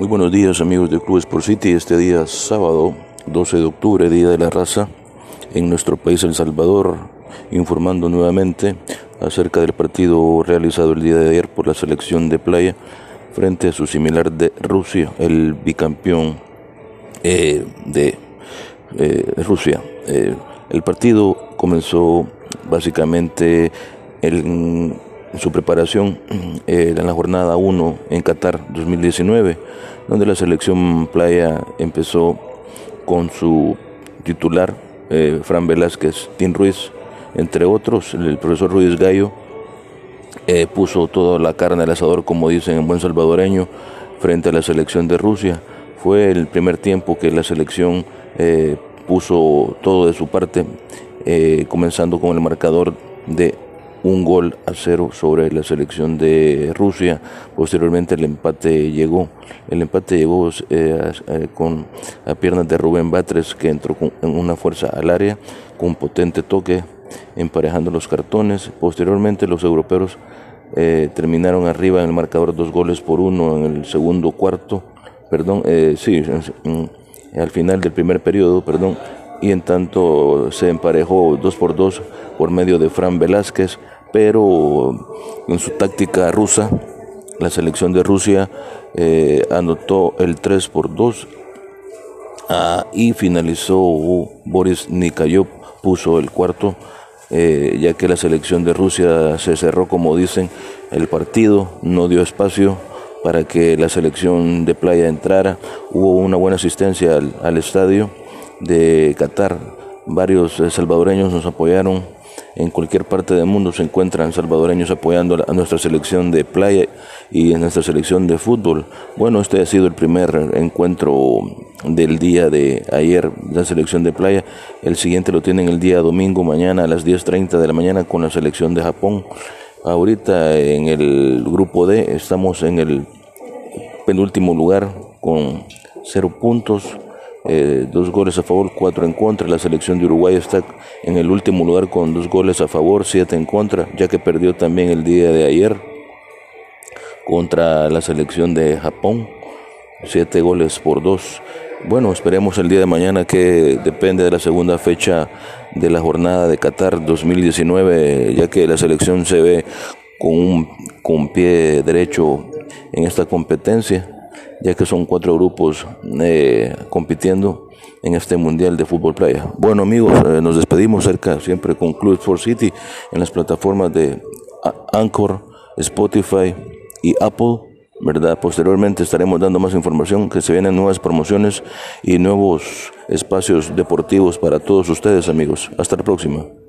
Muy buenos días amigos de Club Sport City. Este día sábado 12 de octubre, Día de la Raza, en nuestro país El Salvador, informando nuevamente acerca del partido realizado el día de ayer por la selección de playa frente a su similar de Rusia, el bicampeón eh, de eh, Rusia. Eh, el partido comenzó básicamente en su preparación en la jornada 1 en Qatar 2019 donde la selección playa empezó con su titular, eh, Fran Velázquez, Tim Ruiz, entre otros, el profesor Ruiz Gallo eh, puso toda la carne al asador, como dicen en buen salvadoreño, frente a la selección de Rusia. Fue el primer tiempo que la selección eh, puso todo de su parte, comenzando con el marcador de un gol a cero sobre la selección de Rusia. Posteriormente el empate llegó. El empate llegó eh, con a piernas de Rubén Batres que entró con una fuerza al área con potente toque emparejando los cartones. Posteriormente los europeos eh, terminaron arriba en el marcador dos goles por uno en el segundo cuarto. Perdón, eh, sí, al final del primer periodo, perdón, y en tanto se emparejó dos por dos por medio de Fran Velázquez, pero en su táctica rusa, la selección de Rusia eh, anotó el 3 por 2 ah, y finalizó Boris Nikayov, puso el cuarto, eh, ya que la selección de Rusia se cerró, como dicen, el partido, no dio espacio para que la selección de playa entrara, hubo una buena asistencia al, al estadio de Qatar. Varios eh, salvadoreños nos apoyaron. En cualquier parte del mundo se encuentran salvadoreños apoyando a nuestra selección de playa y a nuestra selección de fútbol. Bueno, este ha sido el primer encuentro del día de ayer, la selección de playa. El siguiente lo tienen el día domingo, mañana a las 10.30 de la mañana con la selección de Japón. Ahorita en el grupo D estamos en el penúltimo lugar con cero puntos eh, dos goles a favor, cuatro en contra. La selección de Uruguay está en el último lugar con dos goles a favor, siete en contra, ya que perdió también el día de ayer contra la selección de Japón, siete goles por dos. Bueno, esperemos el día de mañana que depende de la segunda fecha de la jornada de Qatar 2019, ya que la selección se ve con un con pie derecho en esta competencia ya que son cuatro grupos eh, compitiendo en este Mundial de Fútbol Playa. Bueno amigos, eh, nos despedimos cerca siempre con Club Sport City en las plataformas de Anchor, Spotify y Apple. ¿verdad? Posteriormente estaremos dando más información, que se vienen nuevas promociones y nuevos espacios deportivos para todos ustedes amigos. Hasta la próxima.